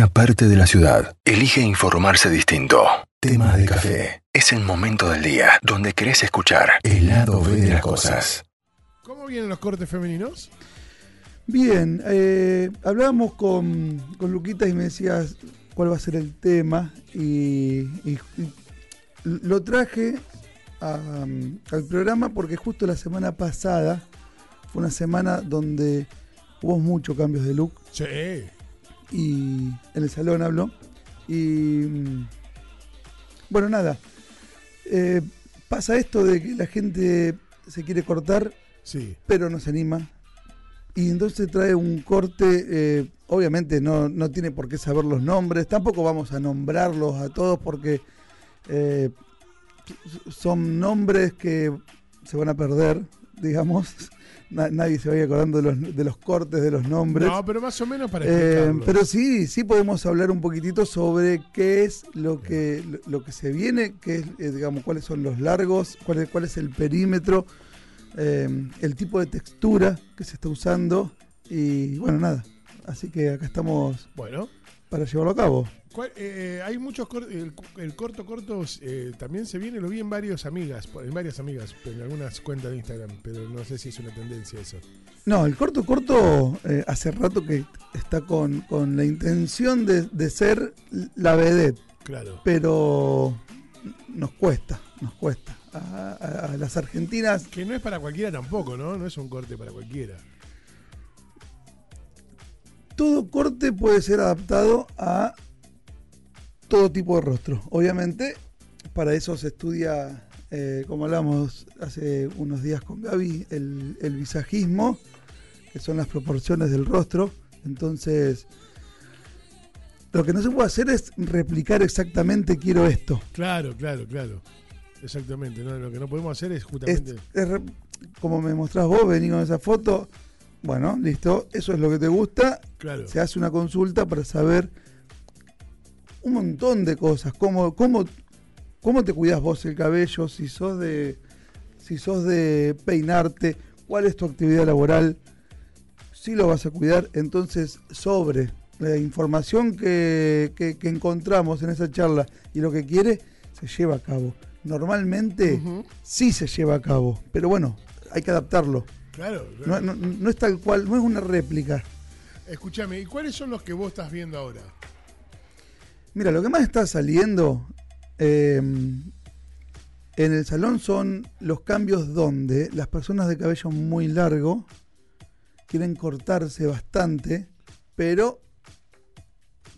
una parte de la ciudad elige informarse distinto. Tema de café. Es el momento del día donde querés escuchar el lado B de las cosas. ¿Cómo vienen los cortes femeninos? Bien, eh, hablábamos con, con Luquita y me decías cuál va a ser el tema y, y- y lo traje a- al programa porque justo la semana pasada fue una semana donde hubo muchos cambios de look Sí. Y en el salón hablo y mm, bueno nada eh, pasa esto de que la gente se quiere cortar Sí. pero no se anima y entonces trae un corte eh, obviamente no, no tiene por qué saber los nombres tampoco vamos a nombrarlos a todos porque eh, son nombres que se van a perder digamos Na- nadie se vaya acordando de los, de los cortes de los nombres. No, pero más o menos para eh, pero sí, sí podemos hablar un poquitito sobre qué es lo que lo- lo que se viene, qué es, eh, digamos, cuáles son los largos, cuál es, cuál es el perímetro, eh, el tipo de textura que se está usando y bueno, nada. Así que acá estamos Bueno, para llevarlo a cabo. ¿cuál- eh, hay muchos cortes. El, el corto corto eh, también se viene, lo vi en varias amigas, en varias amigas, en algunas cuentas de Instagram, pero no sé si es una tendencia eso. No, el corto corto eh, hace rato que está con, con la intención de, de ser la vedette. Claro. pero nos cuesta, nos cuesta. A, a- a las argentinas, Que no es para cualquiera tampoco, ¿no? No es un corte para cualquiera. Todo corte puede ser adaptado a todo tipo de rostro. Obviamente, para eso se estudia, eh, como hablamos hace unos días con Gaby, el, el visajismo, que son las proporciones del rostro. Entonces, lo que no se puede hacer es replicar exactamente quiero esto. Claro, claro, claro. Exactamente. ¿no? Lo que no podemos hacer es justamente. es como me mostrás vos, vení con esa foto. Bueno, listo, eso es lo que te gusta. Claro. Se hace una consulta para saber un montón de cosas. Cómo, cómo, cómo te cuidas vos el cabello, si sos de. Si sos de peinarte, cuál es tu actividad laboral, si lo vas a cuidar. Entonces, sobre la información que, que- que encontramos en esa charla y lo que quiere, se lleva a cabo. Normalmente sí se lleva a cabo, pero bueno, hay que adaptarlo. Claro. No, claro. no- no es tal cual, no es una réplica. Escúchame, ¿y cuáles son los que vos estás viendo ahora? Mira, lo que más está saliendo eh, en el salón son los cambios donde las personas de cabello muy largo quieren cortarse bastante, pero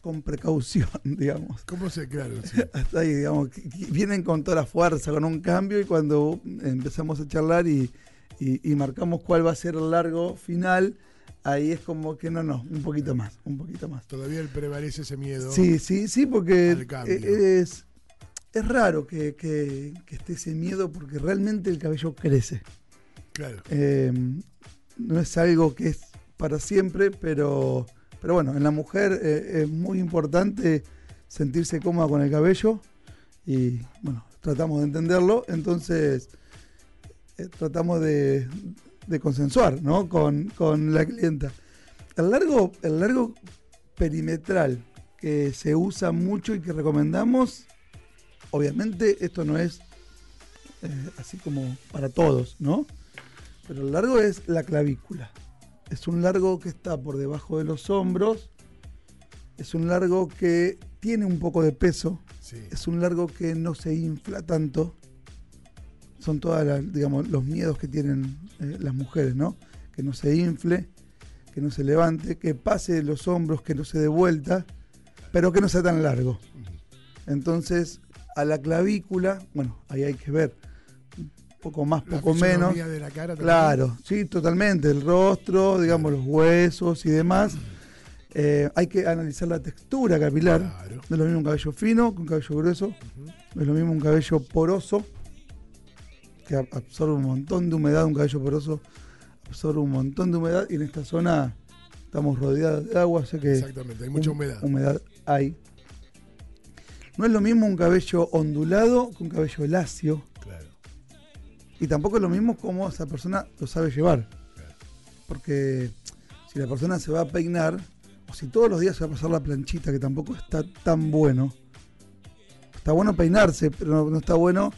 con precaución, digamos. ¿Cómo se, claro, sí. Hasta ahí, digamos, vienen con toda la fuerza, con un cambio y cuando empezamos a charlar y, y- y marcamos cuál va a ser el largo final, ahí es como que no, no, un poquito más, un poquito más. Todavía prevalece ese miedo. Sí, sí, sí, porque al cambio. e- es, es raro que, que- que esté ese miedo porque realmente el cabello crece. Claro. Eh, no es algo que es para siempre, pero, pero bueno, en la mujer eh, es muy importante sentirse cómoda con el cabello y bueno, tratamos de entenderlo, entonces eh, tratamos de, de consensuar ¿no? con, con la clienta. El largo, el largo perimetral que se usa mucho y que recomendamos, obviamente esto no es eh, así como para todos, ¿no? Pero el largo es la clavícula. Es un largo que está por debajo de los hombros. Es un largo que tiene un poco de peso. Sí. Es un largo que no se infla tanto. Son todos digamos, los miedos que tienen eh, las mujeres, ¿no? Que no se infle, que no se levante, que pase de los hombros, que no se dé vuelta, pero que no sea tan largo. Entonces, a la clavícula, bueno, ahí hay que ver. Un poco más, La poco menos. de la cara. Claro, sí, totalmente. El rostro, digamos, los huesos y demás. Eh, hay que analizar la textura capilar. Claro. No es lo mismo un cabello fino que un cabello grueso. No es lo mismo un cabello poroso, que ab- absorbe un montón de humedad. Un cabello poroso absorbe un montón de humedad. Y en esta zona estamos rodeados de agua, o sea que Exactamente, hay mucha hum- humedad. humedad hay. No es lo mismo un cabello ondulado que un cabello lacio. Claro. Y tampoco es lo mismo cómo esa persona lo sabe llevar. Porque si la persona se va a peinar o si todos los días se va a pasar la planchita, que tampoco está tan bueno. Está bueno peinarse, pero no, no está bueno.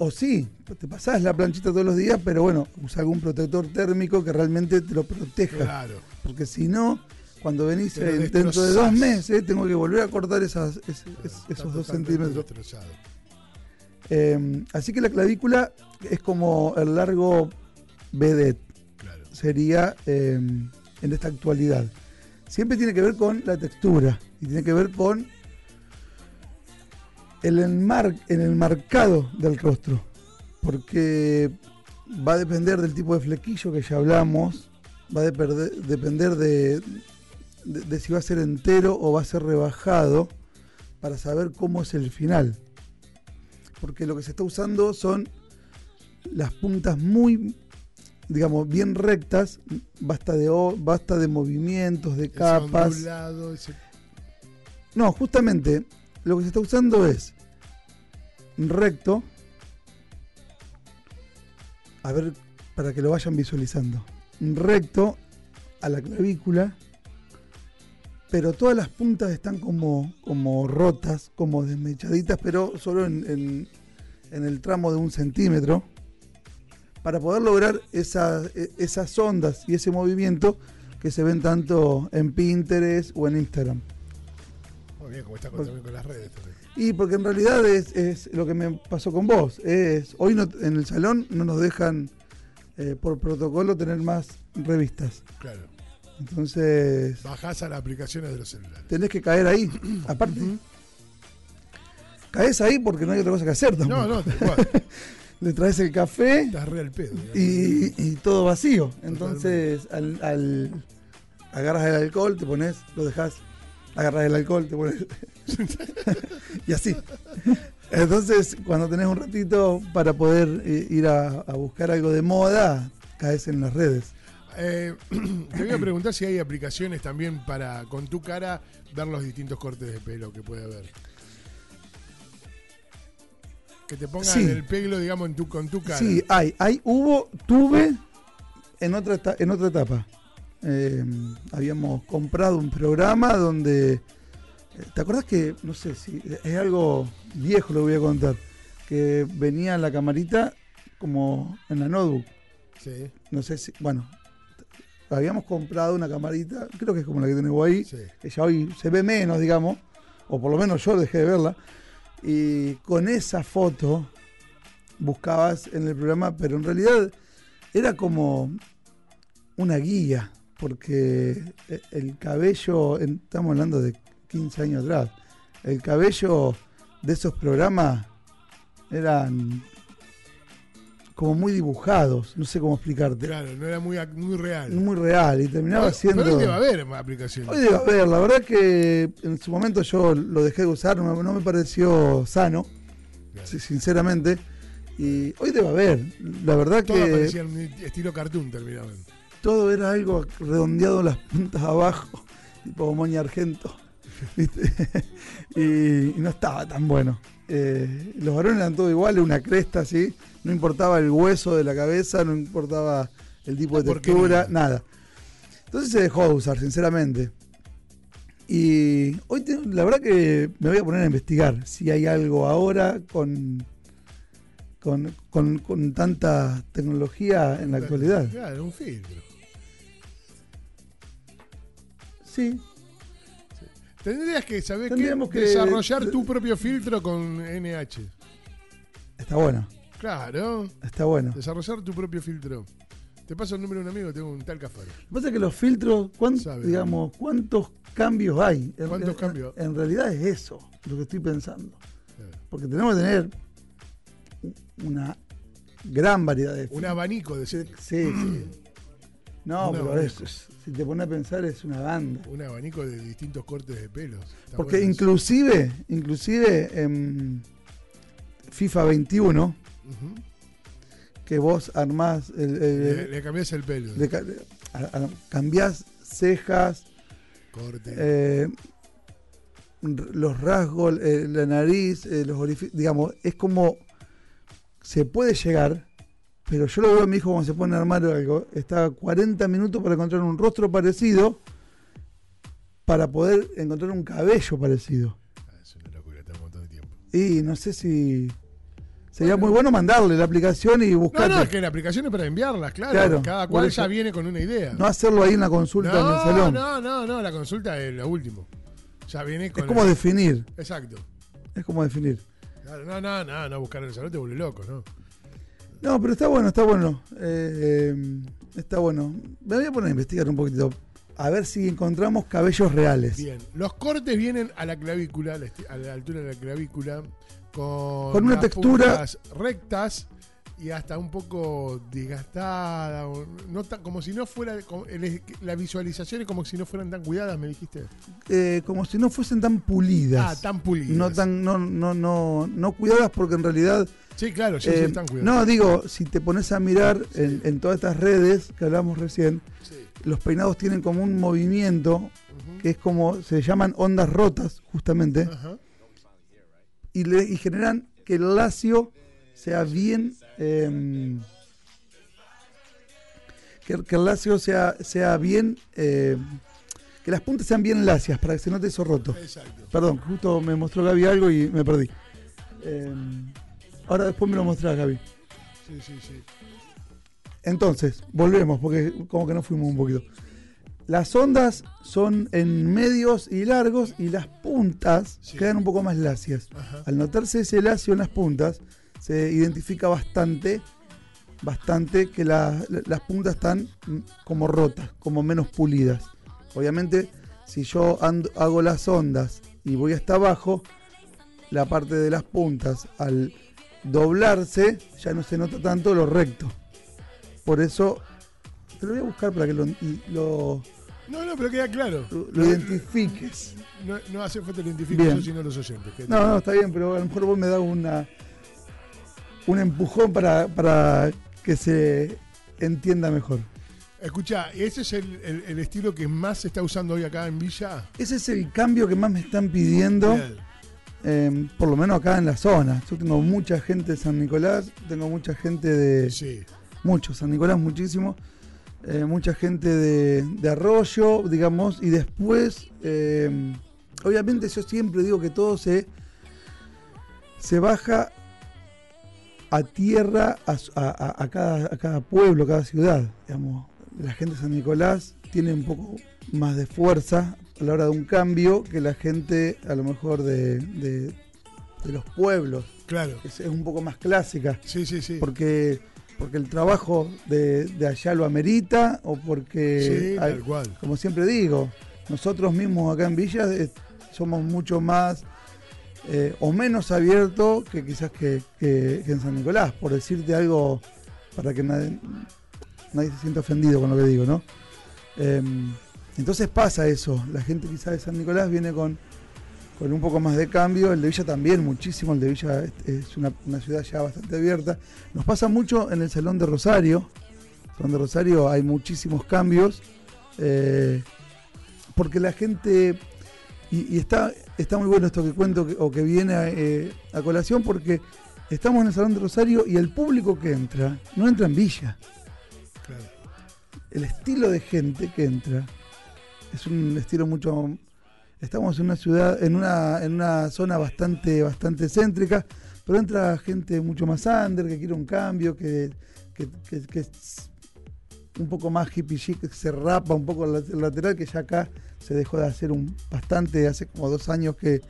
O sí, te pasás la planchita todos los días, pero bueno, usa algún protector térmico que realmente te lo proteja. Claro. Porque si no, cuando venís eh, dentro de dos meses, tengo que volver a cortar esas, es- es- esos dos centímetros. Eh, así que la clavícula es como el largo vedette, Claro. sería eh, en esta actualidad. Siempre tiene que ver con la textura y tiene que ver con el enmar en el marcado del rostro, porque va a depender del tipo de flequillo que ya hablamos, va a deperde- depender de, de- de si va a ser entero o va a ser rebajado para saber cómo es el final. Porque lo que se está usando son las puntas muy, digamos, bien rectas, basta de, basta de movimientos, de capas. ondulado, ese- No, justamente lo que se está usando es recto. A ver, para que lo vayan visualizando. Recto a la clavícula. Pero todas las puntas están como, como rotas, como desmechaditas, pero solo en, en- el tramo de un centímetro. Para poder lograr esas, e- esas ondas y ese movimiento que se ven tanto en Pinterest o en Instagram. Muy bien, como está con, con las redes. Y porque en realidad es, es lo que me pasó con vos. Es, hoy no- en el salón no nos dejan eh, por protocolo tener más revistas. Claro. Entonces Bajás a las aplicaciones de los celulares. tenés que caer ahí. Aparte, caes ahí porque no hay otra cosa que hacer tampoco. No, no. Le traes el café Estás re al pedo. y todo vacío. Entonces al, al- agarras el alcohol, te pones, lo dejas, agarras el alcohol, te pones y así. Entonces cuando tenés un ratito para poder eh, ir a, a buscar algo de moda, caes en las redes. Eh, te voy a preguntar si hay aplicaciones también para, con tu cara, ver los distintos cortes de pelo que puede haber. Que te pongan Sí. el pelo, digamos, en tu, con tu cara. Sí, hay, hay, hubo, tuve en otra, en otra etapa. Eh, habíamos comprado un programa donde, eh, ¿te acuerdas que, no sé si es algo viejo lo voy a contar, que venía la camarita como en la notebook? Sí, No sé si, bueno, habíamos comprado una camarita, creo que es como la que tenés vos ahí, sí. que ya hoy se ve menos, digamos, o por lo menos yo dejé de verla, y con esa foto buscabas en el programa, pero en realidad era como una guía, porque e- el cabello, estamos hablando de 15 años atrás, el cabello de esos programas eran como muy dibujados, no sé cómo explicarte, Claro, no era muy, muy real. muy real, y terminaba Pero- siendo... Pero hoy debe haber aplicaciones. Hoy debe haber, la verdad que en su momento yo lo dejé de usar, no, no me pareció sano, Claro. sinceramente. Y hoy debe haber, la verdad Todas que parecían estilo cartoon terminaban. Todo era algo redondeado en las puntas abajo, tipo moña argento. ¿viste? y, y no estaba tan bueno. Eh, los varones eran todo iguales, una cresta así, no importaba el hueso de la cabeza, no importaba el tipo de textura, nada. Entonces se dejó de usar, sinceramente. Y hoy te- la verdad que me voy a poner a investigar si hay algo ahora con, con, con- con tanta tecnología en la actualidad. Claro, un filtro. Sí, Tendrías que saber Tendríamos que que- desarrollar tu propio filtro con NH. está bueno, Claro, está bueno. desarrollar tu propio filtro. Te paso el número de un amigo, tengo un tal Cafaro. Lo que pasa es que los filtros, ¿cuán- Sabe. digamos, ¿cuántos cambios hay? En- ¿Cuántos en- cambios? En, realidad es eso lo que estoy pensando. Claro. Porque tenemos que tener una gran variedad de Un filtros. abanico de Sí, sí. No, pero es- es- si te pones a pensar es una banda. un abanico de distintos cortes de pelos. Está Porque eso. inclusive, inclusive en FIFA 21, Ujú. que vos armás, el, el- le, le cambias el pelo. le ca- a- a- cambiás cejas, corte. eh, los rasgos, eh, la nariz, eh, los orificios, digamos, es como se puede llegar, pero yo lo veo a mi hijo cuando se pone a armar algo, está 40 minutos para encontrar un rostro parecido para poder encontrar un cabello parecido. Ah, es una locura, está un montón de tiempo. Y no sé si sería muy bueno mandarle la aplicación y No, buscar. no, es que la aplicación es para enviarlas, claro. Claro, Cada cual ya viene con una idea. No hacerlo ahí en la consulta en el no, salón. no, no, no, la consulta es lo último. Ya viene con. es como el- definir. Exacto. Es como definir. Claro, no, no, no, no, buscar en el salón te vuelve loco, ¿no? No, pero está bueno, está bueno. Eh, eh, está bueno. Me voy a poner a investigar un poquitito. A ver si encontramos cabellos reales. Bien. Los cortes vienen a la clavícula, a la, altura de la clavícula, con, Con una las textura- rectas y hasta un poco desgastada. o No tan- como si no fuera. como el- la visualización es como si no fueran tan cuidadas, me dijiste. Eh, como si no fuesen tan pulidas. Ah, tan pulidas. No tan, no, no, no, no cuidadas porque en realidad. Sí, claro, sí, sí, eh, están cuidadas. no, digo, si te pones a mirar en, en todas estas redes que hablamos recién, Sí. los peinados tienen como un movimiento que es como, se llaman ondas rotas, justamente, Ajá. y, le- y generan que el lacio sea bien. Em, que, que el lacio sea, sea bien. em, que las puntas sean bien lacias para que se note eso roto. Exacto. Perdón, justo me mostró Gaby algo y me perdí. Em, ahora después me lo mostrará Gaby. Sí, sí, sí. Entonces, volvemos, porque como que nos fuimos un poquito. Las ondas son en medios y largos y las puntas Sí. quedan un poco más lacias. Ajá. Al notarse ese lacio en las puntas, se identifica bastante, bastante que la- la- las puntas están como rotas, como menos pulidas. Obviamente, si yo ando- hago las ondas y voy hasta abajo, la parte de las puntas al doblarse ya no se nota tanto lo recto. Por eso, te lo voy a buscar para que lo, lo- No, no, pero queda claro. lo- lo identifiques. No, no hace falta lo identifique Bien. yo, sino los oyentes. que- No, no, está bien, pero a lo mejor vos me das una un empujón para, para que se entienda mejor. Escucha, ¿ese es el, el- el estilo que más se está usando hoy acá en Villa? Ese es el cambio que más me están pidiendo, eh, por lo menos acá en la zona. Yo tengo mucha gente de San Nicolás, tengo mucha gente de... Sí. Mucho, San Nicolás muchísimo. eh, mucha gente de, de Arroyo, digamos, y después, eh, obviamente yo siempre digo que todo se, se baja a tierra a, cada, a cada pueblo, a cada ciudad. Digamos. La gente de San Nicolás tiene un poco más de fuerza a la hora de un cambio que la gente a lo mejor de, de- de los pueblos, Claro. es, es un poco más clásica Sí, sí, sí. porque porque el trabajo de, de allá lo amerita o porque sí, hay- tal cual. como siempre digo nosotros mismos acá en Villa eh, somos mucho más eh, o menos abiertos que quizás que, que- en San Nicolás por decirte algo para que nadie, se sienta ofendido con lo que digo no Em, entonces pasa eso. La gente quizás de San Nicolás viene con con un poco más de cambio, el de Villa también muchísimo, el de Villa es, una, una ciudad ya bastante abierta. Nos pasa mucho en el Salón de Rosario, Salón de Rosario hay muchísimos cambios, eh, porque la gente, y está, está muy bueno esto que cuento que- o que viene a, eh, a colación, porque estamos en el Salón de Rosario y el público que entra, no entra en Villa, Claro. el estilo de gente que entra es un estilo mucho estamos en una ciudad en una en una zona bastante bastante céntrica pero entra gente mucho más under que quiere un cambio que que, que- un poco más hippie chic se rapa un poco el lateral que ya acá se dejó de hacer un bastante hace como dos años que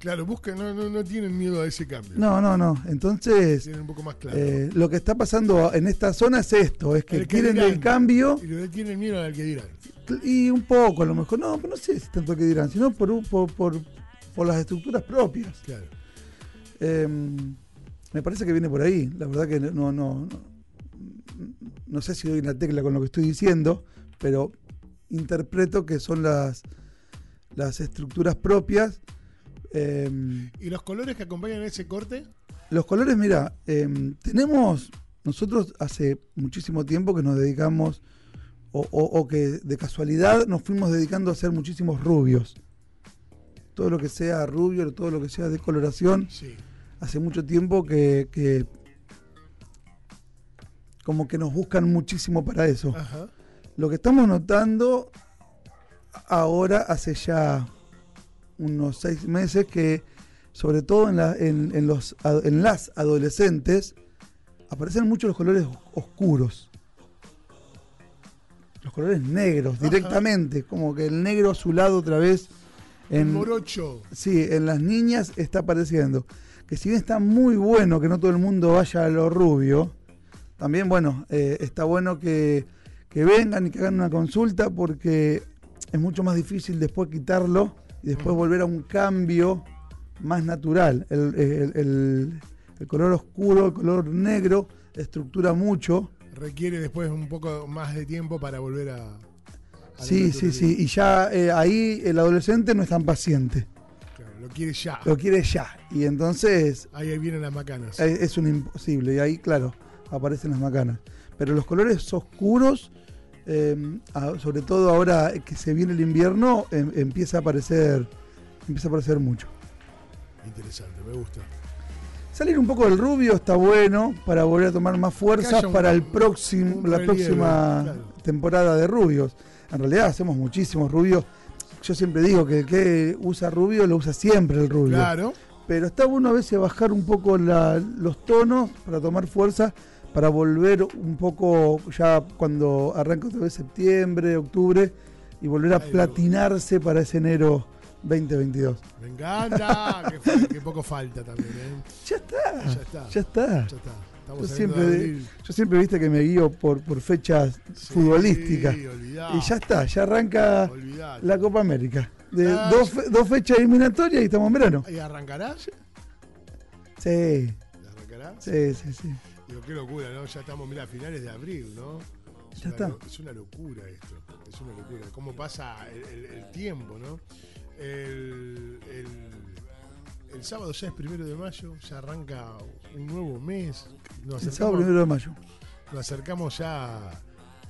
Claro, buscan, no, no, no tienen miedo a ese cambio. no no no entonces Tienen un poco más claro. eh, lo que está pasando en esta zona es esto es que El que quieren dirán. el cambio y le tienen miedo al que dirán. Y un poco, a lo mejor, no, pero no sé si tanto que dirán, sino por, por, por, por las estructuras propias. Claro. Eh, me parece que viene por ahí. La verdad que no, no, no, no sé si doy una tecla con lo que estoy diciendo, pero interpreto que son las, las estructuras propias. Eh, ¿Y los colores que acompañan ese corte? los colores, mira, eh, tenemos, nosotros hace muchísimo tiempo que nos dedicamos, o, o- o que de casualidad nos fuimos dedicando a hacer muchísimos rubios. Todo lo que sea rubio, todo lo que sea de coloración, Sí. hace mucho tiempo que, que como que nos buscan muchísimo para eso. Ajá. Lo que estamos notando ahora hace ya unos seis meses que, sobre todo en, la- en- en los, ad- en las adolescentes, aparecen mucho los colores oscuros. Los colores negros, Ajá. directamente, como que el negro azulado otra vez. El En, morocho. Sí, en las niñas está apareciendo. Que si bien está muy bueno que no todo el mundo vaya a lo rubio, también, bueno, eh, está bueno que, que vengan y que hagan una consulta porque es mucho más difícil después quitarlo y después Ujú. volver a un cambio más natural. El, el- el- el color oscuro, el color negro, estructura mucho. Requiere después un poco más de tiempo para volver a. Sí, sí, sí. Y ya eh, ahí el adolescente no es tan paciente. Claro, lo quiere ya. Lo quiere ya. Y entonces Ahí, ahí vienen las macanas. Es, es un imposible y ahí, claro, aparecen las macanas. Pero los colores oscuros, eh, a- sobre todo ahora que se viene el invierno, em- empieza a aparecer, empieza a aparecer mucho. Interesante, me gusta. Salir un poco del rubio está bueno para volver a tomar más Que fuerza haya un- para el próximo, la relieve, próxima claro. temporada de rubios. En realidad hacemos muchísimos rubios. Yo siempre digo que el que usa rubio lo usa siempre el rubio. Claro. Pero está bueno a veces bajar un poco la- los tonos para tomar fuerza, para volver un poco ya cuando arranca otra vez septiembre, octubre, y volver a Ay, platinarse para ese enero 2022. Me encanta. que, poco falta también, ¿eh? Ya está, Ya está. ya está. Ya está. Estamos Yo siempre, de yo siempre viste que me guío por, por fechas Sí, futbolísticas. Y ya está, ya arranca olvidate. la Copa América. De Ah, dos, fe- dos fechas eliminatorias y estamos en verano. ¿Y arrancará? Sí, ¿Arrancará? sí, sí, sí. Digo, qué locura, ¿no? Ya estamos, mira, a finales de abril, ¿no? Es Ya una está. es una locura esto. Es una locura. Cómo pasa el, el- el tiempo, ¿no? El, el- el sábado ya es primero de mayo, ya arranca un nuevo mes. Nos El sábado primero de mayo. nos acercamos ya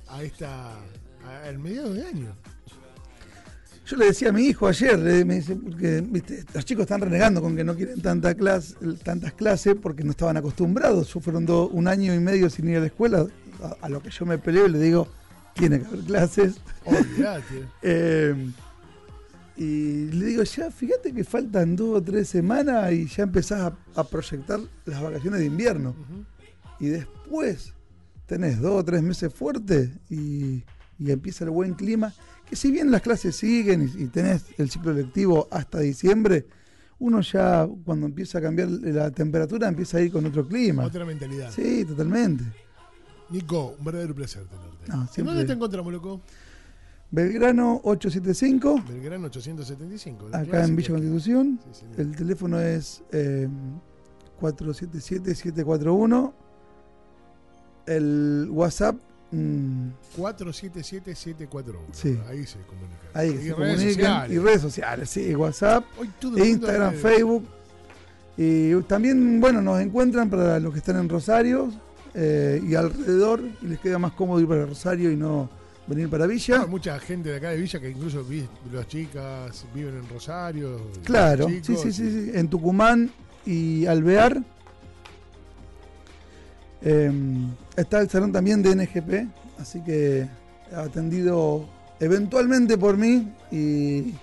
a esta. al mediado de año. Yo le decía a mi hijo ayer, le- me dice, porque viste, los chicos están renegando con que no quieren tanta clase, tantas clases porque no estaban acostumbrados. Yo fueron do- un año y medio sin ir a la escuela, a, a lo que yo me peleo y le digo, tiene que haber clases. Olvídate. Eh, y le digo, ya fíjate que faltan dos o tres semanas y ya empezás a, a proyectar las vacaciones de invierno. Y después tenés dos o tres meses fuertes y, y empieza el buen clima. Que si bien las clases siguen y, y tenés el ciclo lectivo hasta diciembre, uno ya cuando empieza a cambiar la temperatura empieza a ir con otro clima. Otra mentalidad. Sí, totalmente. Nico, un verdadero placer tenerte. No, ¿En siempre- dónde te encontramos, loco? Belgrano 875, Belgrano 875. la acá en. Villa Constitución. Sí. El teléfono es eh, 477-741. El WhatsApp, mm, 477-741. Sí. Ahí se comunica. ahí Y se redes comunican. sociales. Y redes sociales, sí, WhatsApp, Instagram. Facebook. Y también, bueno, nos encuentran para los que están en Rosario eh, y alrededor, y les queda más cómodo ir para Rosario y no venir para Villa. Ah, mucha gente de acá de Villa que incluso vi- las chicas viven en Rosario. Claro, sí, sí, sí, sí. En Tucumán y Alvear. Eh, está el salón también de NGP, así que atendido eventualmente por mí y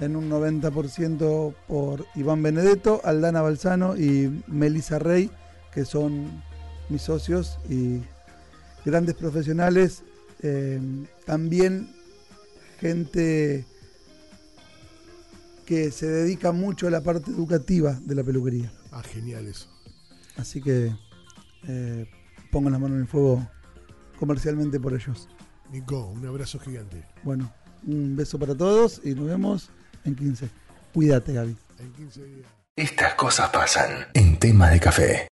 en un 90% por Iván Benedetto, Aldana Balsano y Melissa Rey, que son mis socios y grandes profesionales. eh, también gente que se dedica mucho a la parte educativa de la peluquería. Ah, genial eso. Así que eh, pongan la mano en el fuego comercialmente por ellos. Nico, un abrazo gigante. Bueno, un beso para todos y nos vemos en 15. Cuídate, Gaby. En 15 días. Estas cosas pasan en tema de café.